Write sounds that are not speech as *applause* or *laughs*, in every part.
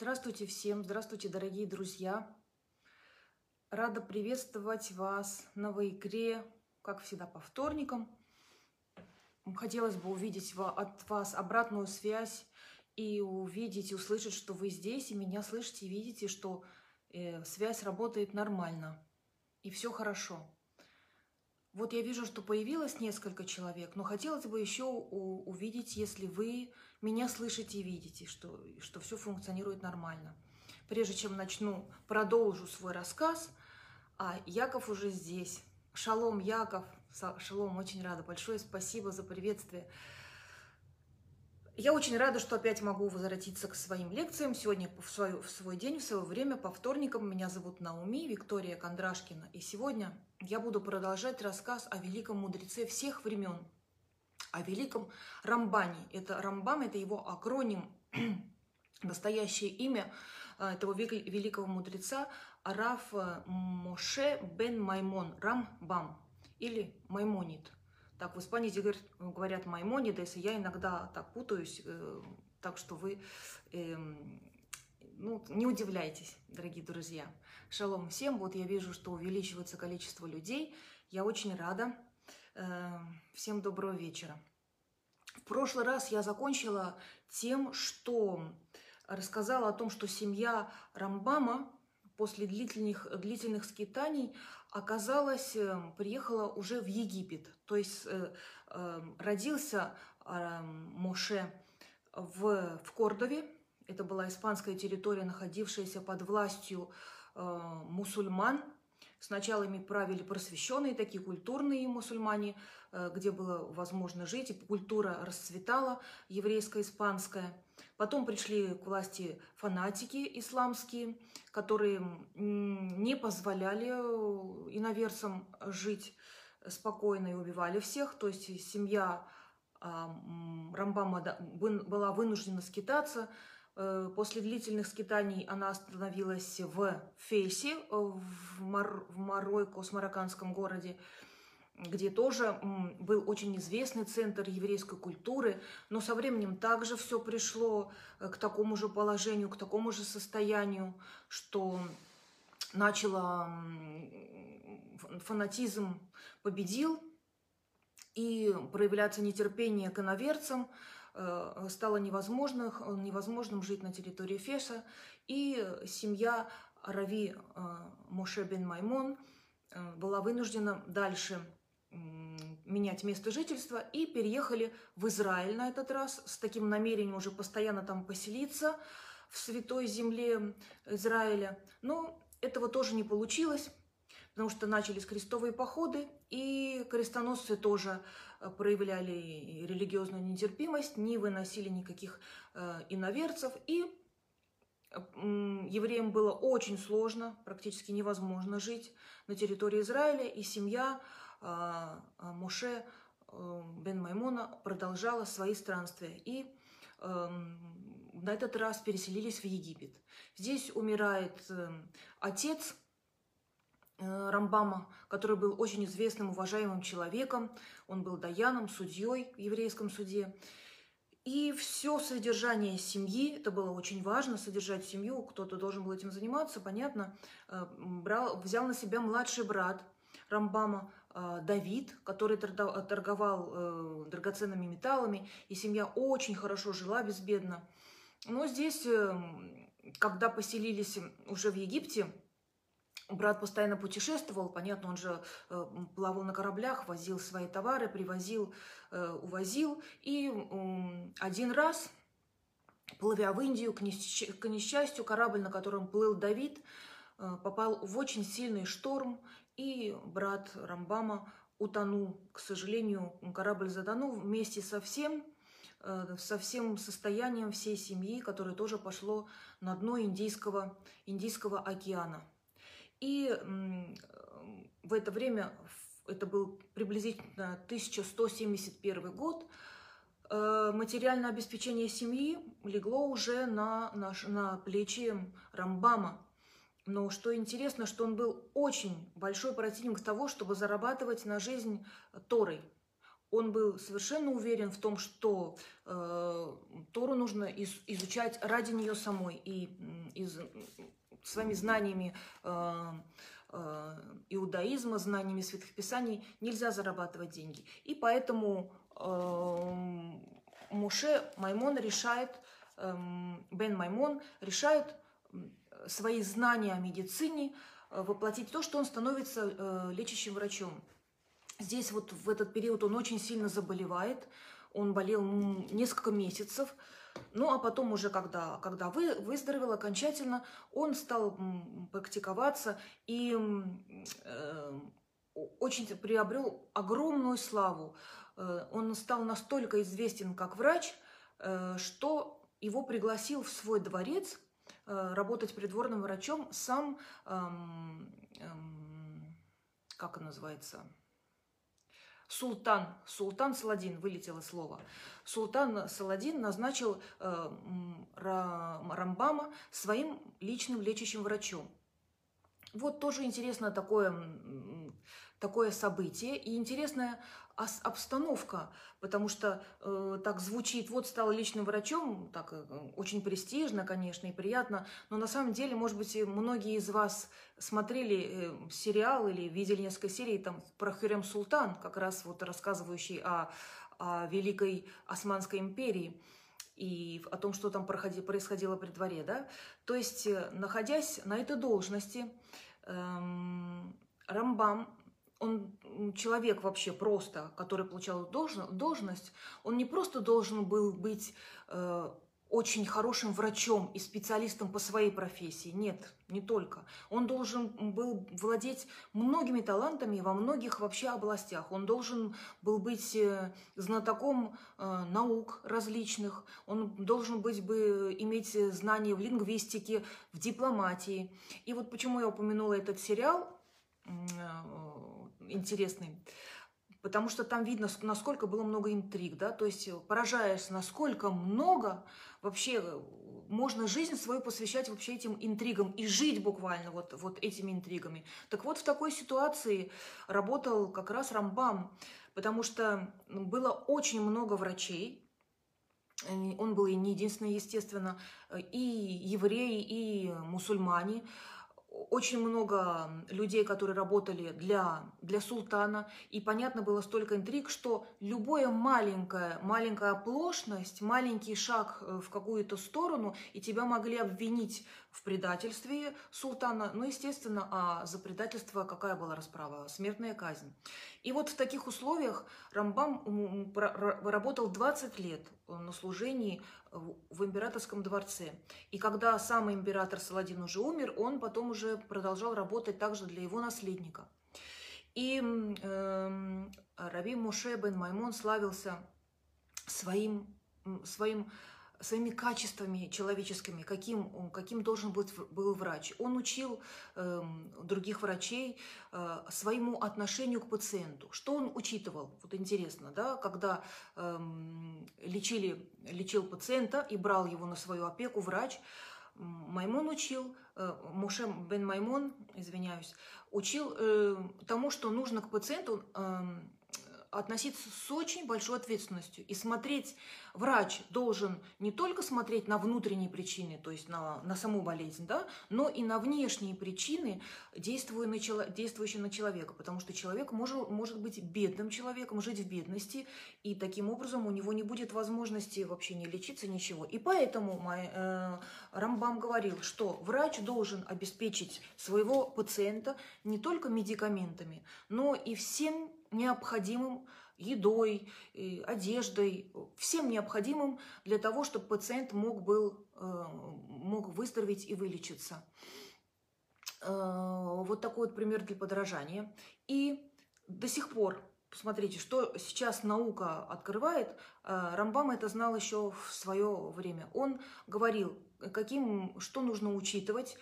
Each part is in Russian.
Здравствуйте всем, здравствуйте, дорогие друзья. Рада приветствовать вас на Вайкре, как всегда, по вторникам. Хотелось бы увидеть от вас обратную связь и увидеть, услышать, что вы здесь, и меня слышите, и видите, что э, связь работает нормально, и все хорошо. Вот я вижу, что появилось несколько человек, но хотелось бы еще увидеть, если вы меня слышите и видите, что, что все функционирует нормально. Прежде чем начну, продолжу свой рассказ, а Яков уже здесь. Шалом, Яков. Шалом, очень рада. Большое спасибо за приветствие. Я очень рада, что опять могу возвратиться к своим лекциям. Сегодня в свой, в свой день, в свое время, по вторникам. Меня зовут Науми, Виктория Кондрашкина. И сегодня я буду продолжать рассказ о великом мудреце всех времен, о великом Рамбане. Это Рамбам, это его акроним, *clears throat* настоящее имя э, этого великого мудреца Араф э, Моше бен Маймон, Рамбам или Маймонит – так, в Испании говорят, Маймонидес, и я иногда так путаюсь, э, так что вы э, ну, не удивляйтесь, дорогие друзья. Шалом всем, вот я вижу, что увеличивается количество людей, я очень рада. Э, всем доброго вечера. В прошлый раз я закончила тем, что рассказала о том, что семья Рамбама после длительных, длительных скитаний оказалась, э, приехала уже в Египет. То есть э, э, родился Моше в, в Кордове. Это была испанская территория, находившаяся под властью мусульман. Сначала ими правили просвещенные, такие культурные мусульмане, где было возможно жить, и культура расцветала, еврейско-испанская. Потом пришли к власти фанатики исламские, которые не позволяли э, иноверцам жить спокойно и убивали всех. То есть семья Рамбама была вынуждена скитаться. Э, после длительных скитаний она остановилась в Фейсе, э, в, Мар в Маройко, с марокканском городе где тоже был очень известный центр еврейской культуры, но со временем также все пришло э, к такому же положению, к такому же состоянию, что начало фанатизм победил, и проявляться нетерпение к иноверцам стало невозможным, невозможным жить на территории Феша, и семья Рави э, Моше бен Маймон была вынуждена дальше менять место жительства и переехали в Израиль на этот раз с таким намерением уже постоянно там поселиться в святой земле Израиля. Но этого тоже не получилось, потому что начались крестовые походы, и крестоносцы тоже э, проявляли религиозную нетерпимость, не выносили никаких э, иноверцев, и евреям было очень сложно, практически невозможно жить на территории Израиля, и семья а, Моше э, бен Маймона продолжала свои странствия и эм, на этот раз переселились в Египет. Здесь умирает отец э, Рамбама, который был очень известным, уважаемым человеком. Он был даяном, судьей в еврейском суде. И все содержание семьи, это было очень важно, содержать семью, кто-то должен был этим заниматься, понятно, э, брал, взял на себя младший брат Рамбама, а, Давид, который торговал э, драгоценными металлами, и семья очень хорошо жила безбедно. Но здесь, эм, когда поселились уже в Египте, брат постоянно путешествовал, понятно, он же э, плавал на кораблях, возил свои товары, привозил, э, увозил. И один раз, плывя в Индию, к несчастью, корабль, на котором плыл Давид, попал в очень сильный шторм, и брат Рамбама утонул. К сожалению, корабль затонул вместе со всем, э, со всем состоянием всей семьи, которое тоже пошло на дно Индийского, Индийского океана. И в это время, это был приблизительно 1171 год, э, материальное обеспечение семьи легло уже на, на, на плечи Рамбама. Но что интересно, что он был очень большой противник того, чтобы зарабатывать на жизнь Торой. он был совершенно уверен в том, что э, Тору нужно из, изучать ради нее самой и из, своими знаниями э, э, иудаизма, знаниями святых писаний нельзя зарабатывать деньги. И поэтому Муше Маймон решает, э, Бен Маймон решает свои знания о медицине э, воплотить то, что он становится лечащим врачом. Здесь вот в этот период он очень сильно заболевает, он болел несколько месяцев, ну а потом уже, когда, когда вы, выздоровел окончательно, он стал практиковаться и э, очень приобрел огромную славу. Э, он стал настолько известен как врач, э, что его пригласил в свой дворец э, работать придворным врачом сам, э, э, как он называется, Султан, Султан Саладин, вылетело слово. Султан Саладин назначил э, Рамбама своим личным лечащим врачом. Вот тоже интересно такое, такое событие и интересная обстановка, потому что э, так звучит, вот стал личным врачом, так э, очень престижно, конечно, и приятно, но на самом деле, может быть, многие из вас смотрели э, сериал или видели несколько серий там про Хюрем Султан, как раз вот рассказывающий о, о Великой Османской империи и о том, что там происходило при дворе, да. То есть, э, находясь на этой должности, эм, Рамбам он человек вообще просто, который получал должность, он не просто должен был быть э, очень хорошим врачом и специалистом по своей профессии. Нет, не только. Он должен был владеть многими талантами во многих вообще областях. Он должен был быть э, знатоком э, наук различных. Он должен быть бы иметь знания в лингвистике, в дипломатии. И вот почему я упомянула этот сериал э, интересный, потому что там видно, насколько было много интриг, да, то есть поражаешься, насколько много вообще э, можно жизнь свою посвящать вообще этим интригам и жить буквально вот, вот этими интригами. Так вот, в такой ситуации работал как раз Рамбам, потому что было очень много врачей, он был и не единственный, естественно, и евреи, и мусульмане, очень много людей, которые работали для, для султана, и понятно было столько интриг, что любая маленькая, маленькая оплошность, маленький шаг э, в какую-то сторону, и тебя могли обвинить в предательстве султана, ну, естественно, а за предательство какая была расправа? Смертная казнь. И вот в таких условиях Рамбам работал 20 лет на служении в императорском дворце. И когда сам император Саладин уже умер, он потом уже продолжал работать также для его наследника. И э, Раби Муше бен Маймон славился своим, своим своими качествами человеческими, каким, каким должен быть был врач. Он учил э, других врачей э, своему отношению к пациенту. Что он учитывал? Вот интересно, да, когда э, лечили, лечил пациента и брал его на свою опеку врач, Маймон учил, э, Муше бен Маймон, извиняюсь, учил э, тому, что нужно к пациенту э, относиться с очень большой ответственностью и смотреть, врач должен не только смотреть на внутренние причины, то есть на, на саму болезнь, да, но и на внешние причины, действующие на человека, потому что человек может, может быть бедным человеком, жить в бедности, и таким образом у него не будет возможности вообще не лечиться, ничего. И поэтому мой, э, Рамбам говорил, что врач должен обеспечить своего пациента не только медикаментами, но и всем необходимым едой, одеждой, всем необходимым для того, чтобы пациент мог, был, э, мог выздороветь и вылечиться. Э, вот такой вот пример для подражания. И до сих пор, посмотрите, что сейчас наука открывает, э, Рамбам это знал еще в свое время. Он говорил, каким, что нужно учитывать,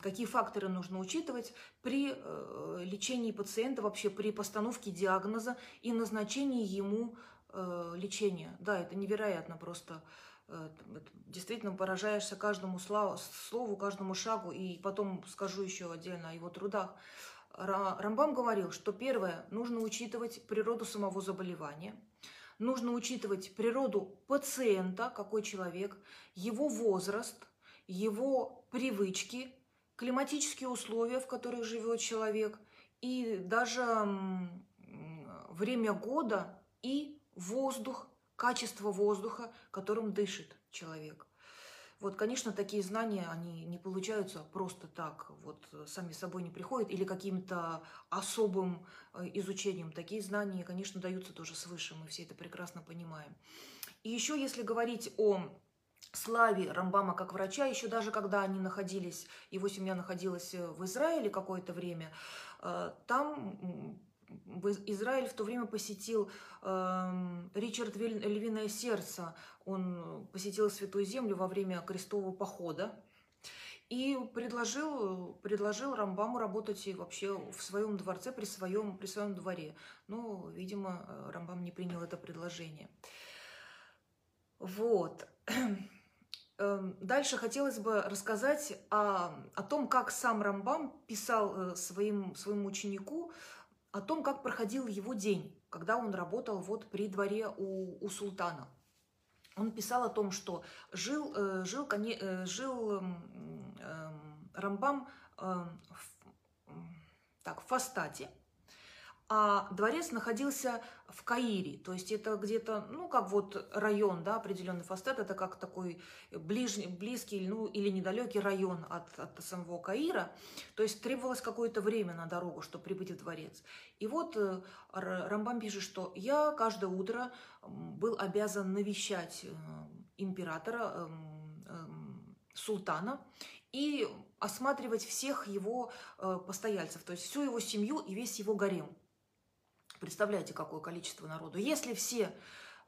какие факторы нужно учитывать при э, лечении пациента, вообще при постановке диагноза и назначении ему э, лечения. Да, это невероятно просто. Э, действительно поражаешься каждому слову, каждому шагу, и потом скажу еще отдельно о его трудах. Рамбам говорил, что первое, нужно учитывать природу самого заболевания, нужно учитывать природу пациента, какой человек, его возраст, его привычки, климатические условия, в которых живет человек, и даже время года и воздух, качество воздуха, которым дышит человек. Вот, конечно, такие знания, они не получаются просто так, вот сами собой не приходят, или каким-то особым э, изучением. Такие знания, конечно, даются тоже свыше, мы все это прекрасно понимаем. И еще, если говорить о славе Рамбама как врача, еще даже когда они находились, его семья находилась в Израиле какое-то время, э, там Израиль в то время посетил э, Ричард Львиное Сердце. Он посетил Святую Землю во время крестового похода и предложил, предложил Рамбаму работать вообще в своем дворце, при своем, при своем дворе. Но, видимо, Рамбам не принял это предложение. Вот. *clears throat* Эм, дальше хотелось бы рассказать о, о том, как сам Рамбам писал э, своим, своему ученику о том, как проходил его день, когда он работал вот при дворе у, у султана. Он писал о том, что жил, э, жил, э, жил эм, эм, Рамбам в, так, в Фастате, а дворец находился в Каире, то есть это где-то, ну, как вот район, да, определенный Фастет, это как такой ближний, близкий, ну, или недалекий район от, от самого Каира, то есть требовалось какое-то время на дорогу, чтобы прибыть в дворец. И вот э, Рамбам пишет, что я каждое утро был обязан навещать э, императора, эм, эм, султана, и осматривать всех его э, постояльцев, то есть всю его семью и весь его гарем. Представляете, какое количество народу. Если все,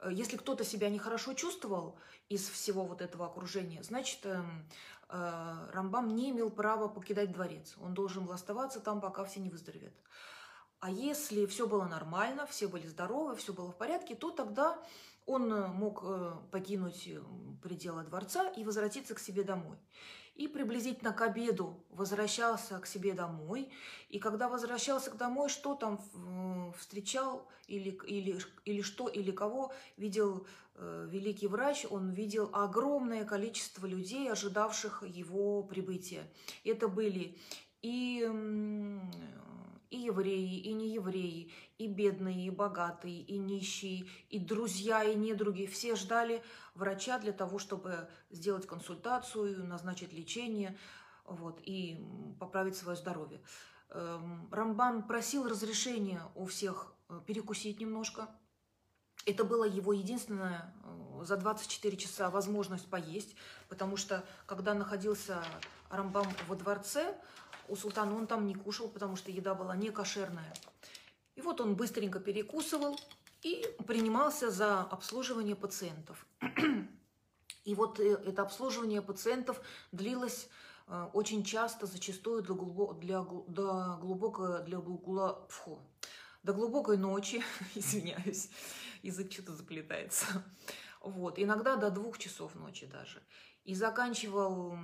э, если кто-то себя нехорошо чувствовал из всего вот этого окружения, значит, э, э, Рамбам не имел права покидать дворец. Он должен был оставаться там, пока все не выздоровеют. А если все было нормально, все были здоровы, все было в порядке, то тогда он мог покинуть пределы дворца и возвратиться к себе домой и приблизительно к обеду возвращался к себе домой. И когда возвращался домой, что там встречал или, или, или что, или кого видел э, великий врач, он видел огромное количество людей, ожидавших его прибытия. Это были и и евреи, и неевреи, и бедные, и богатые, и нищие, и друзья, и недруги. Все ждали врача для того, чтобы сделать консультацию, назначить лечение вот, и поправить свое здоровье. Эм, Рамбам просил разрешения у всех э, перекусить немножко. Это была его единственная э, за 24 часа возможность поесть, потому что когда находился Рамбам во дворце, у султана он там не кушал, потому что еда была не кошерная. И вот он быстренько перекусывал и принимался за обслуживание пациентов. *clears throat* И вот э, это обслуживание пациентов длилось э, очень часто, зачастую для, глубо, для, до, глубокой, для, фу, до глубокой ночи, *laughs* извиняюсь, язык что-то заплетается. Вот, иногда до двух часов ночи даже. И заканчивал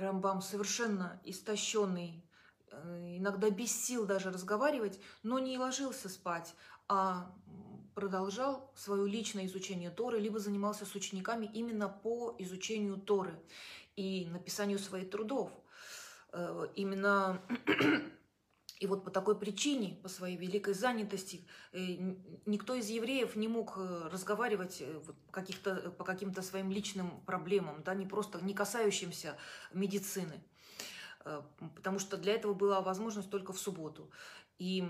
Рамбам совершенно истощенный, э, иногда без сил даже разговаривать, но не ложился спать, а продолжал свое личное изучение Торы, либо занимался с учениками именно по изучению Торы и написанию своих трудов. Э, именно и вот по такой причине, по своей великой занятости, э, никто из евреев не мог э, разговаривать э, каких-то, по каким-то своим личным проблемам, да, не просто не касающимся медицины. Потому что для этого была возможность только в субботу. И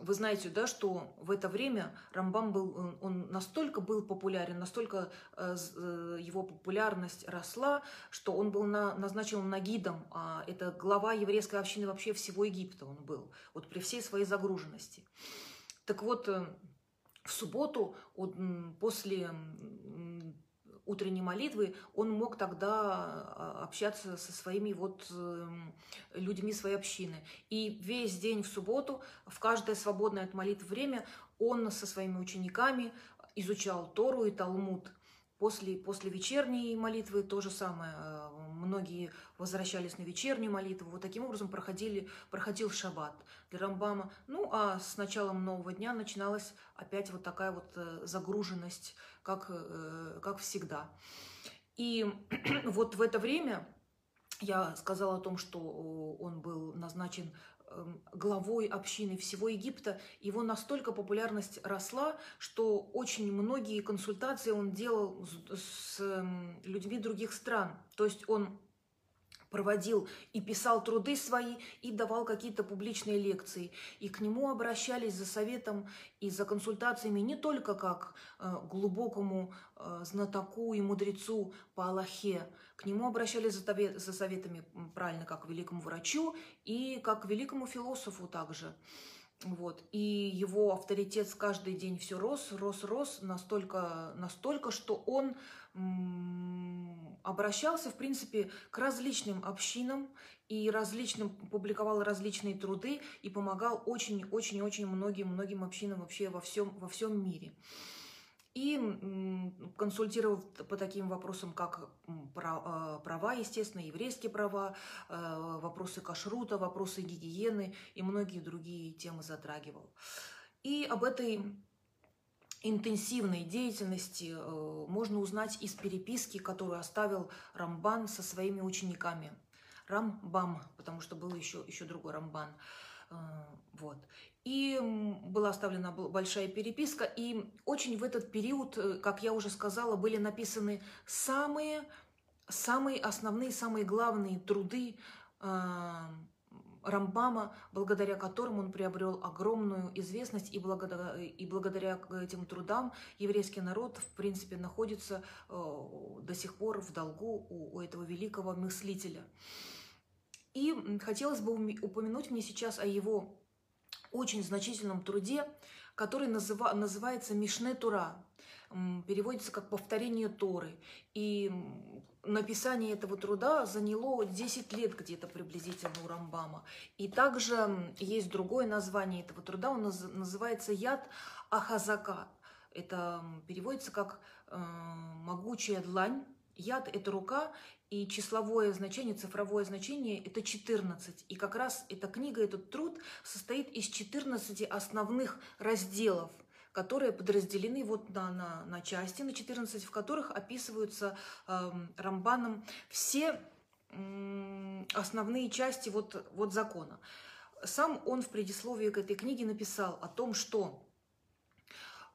вы знаете, да, что в это время Рамбам был, он настолько был популярен, настолько э, э, его популярность росла, что он был на, назначен нагидом, а это глава еврейской общины вообще всего Египта он был, вот при всей своей загруженности. Так вот, э, в субботу после утренней молитвы, он мог тогда а, общаться со своими вот эм, людьми своей общины. И весь день в субботу, в каждое свободное от молитв время, он со своими учениками изучал Тору и Талмуд. После, после вечерней молитвы то же самое. Э, многие возвращались на вечернюю молитву. Вот таким образом проходили, проходил шаббат для Рамбама. Ну, а с началом нового дня начиналась опять вот такая вот э, загруженность, как, э, как всегда. И *clears throat* вот в это время я сказала о том, что он был назначен главой общины всего Египта, его настолько популярность росла, что очень многие консультации он делал с эм, людьми других стран. То есть он проводил и писал труды свои, и давал какие-то публичные лекции. И к нему обращались за советом и за консультациями не только как э, глубокому э, знатоку и мудрецу по Аллахе, к нему обращались за, за советами, правильно, как к великому врачу и как к великому философу также. Вот. И его авторитет каждый день все рос, рос, рос настолько, настолько, что он обращался, в принципе, к различным общинам и различным, публиковал различные труды и помогал очень-очень-очень многим-многим общинам вообще во всем, во всем мире. И консультировал по таким вопросам, как а, права, естественно, еврейские права, а, вопросы кашрута, вопросы гигиены и многие другие темы затрагивал. И об этой интенсивной деятельности э, можно узнать из переписки, которую оставил Рамбан со своими учениками. Рамбам, потому что был еще, еще другой Рамбан. Э, вот. И была оставлена большая переписка, и очень в этот период, э, как я уже сказала, были написаны самые, самые основные, самые главные труды Рамбама, благодаря которым он приобрел огромную известность, и благодаря, и благодаря этим трудам еврейский народ, в принципе, находится э, до сих пор в долгу у, у этого великого мыслителя. И хотелось бы упомянуть мне сейчас о его очень значительном труде, который называ, называется «Мишне Тура», переводится как «повторение Торы». И написание этого труда заняло 10 лет где-то приблизительно у Рамбама. И также есть другое название этого труда, он называется «Яд Ахазака». Это переводится как э, «могучая длань». Яд – это рука, и числовое значение, цифровое значение – это 14. И как раз эта книга, этот труд состоит из 14 основных разделов – которые подразделены вот на, на, на части, на 14, в которых описываются э, Рамбаном все э, основные части вот, вот закона. Сам он в предисловии к этой книге написал о том, что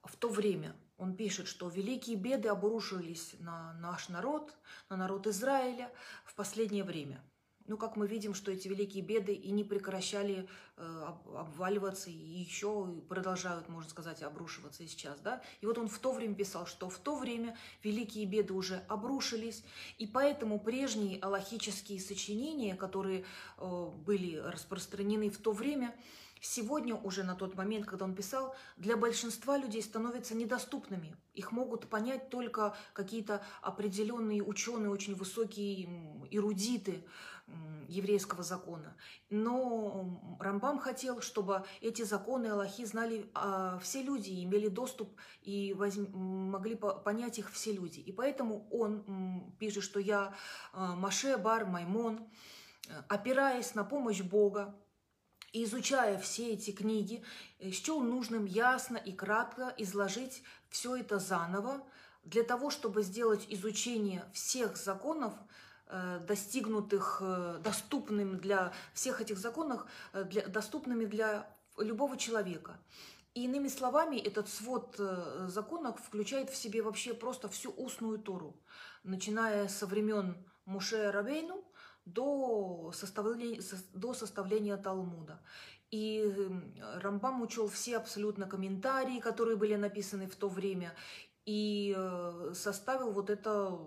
в то время он пишет, что великие беды обрушились на наш народ, на народ Израиля в последнее время – ну, как мы видим, что эти великие беды и не прекращали э, обваливаться, и еще продолжают, можно сказать, обрушиваться и сейчас, да. И вот он в то время писал, что в то время великие беды уже обрушились, и поэтому прежние аллахические сочинения, которые э, были распространены в то время, сегодня уже на тот момент, когда он писал, для большинства людей становятся недоступными. Их могут понять только какие-то определенные ученые, очень высокие эрудиты, еврейского закона. Но Рамбам хотел, чтобы эти законы Аллахи знали а, все люди, имели доступ и могли понять их все люди. И поэтому он пишет, что я а, Маше Бар Маймон, опираясь на помощь Бога, изучая все эти книги, э, счел нужным ясно и кратко изложить все это заново, для того, чтобы сделать изучение всех законов Э, достигнутых, э, доступными для всех этих законов, э, для, доступными для любого человека. И иными словами, этот свод законов включает в себе вообще просто всю устную Тору, начиная со времен Муше Рабейну до составления, до составления Талмуда. И Рамбам учел все абсолютно комментарии, которые были написаны в то время, и составил вот это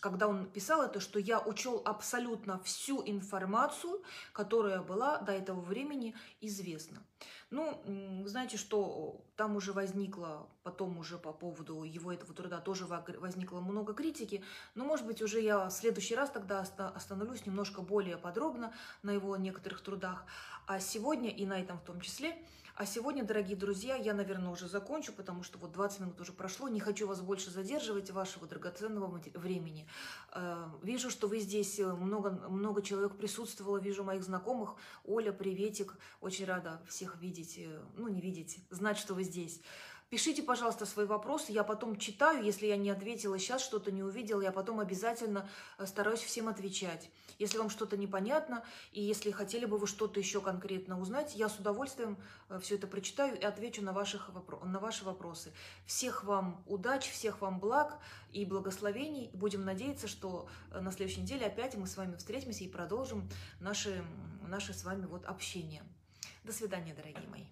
когда он писал это, что я учел абсолютно всю информацию, которая была до этого времени известна. Ну, знаете, что там уже возникло, потом уже по поводу его этого труда тоже возникло много критики, но, может быть, уже я в следующий раз тогда остановлюсь немножко более подробно на его некоторых трудах. А сегодня, и на этом в том числе, А сегодня, дорогие друзья, я, наверное, уже закончу, потому что вот 20 минут уже прошло. Не хочу вас больше задерживать, вашего драгоценного времени. Э, вижу, что вы здесь, э, много, много человек присутствовало, вижу моих знакомых. Оля, приветик, очень рада всех видеть, э, ну не видеть, знать, что вы здесь. Пишите, пожалуйста, свои вопросы, я потом читаю, если я не ответила сейчас, что-то не увидела, я потом обязательно э, стараюсь всем отвечать. Если вам что-то непонятно, и если хотели бы вы что-то еще конкретно узнать, я с удовольствием э, все это прочитаю и отвечу на, ваших, на ваши вопросы. Всех вам удач, всех вам благ и благословений. Будем надеяться, что э, на следующей неделе опять мы с вами встретимся и продолжим наше, наше с вами вот общение. До свидания, дорогие мои.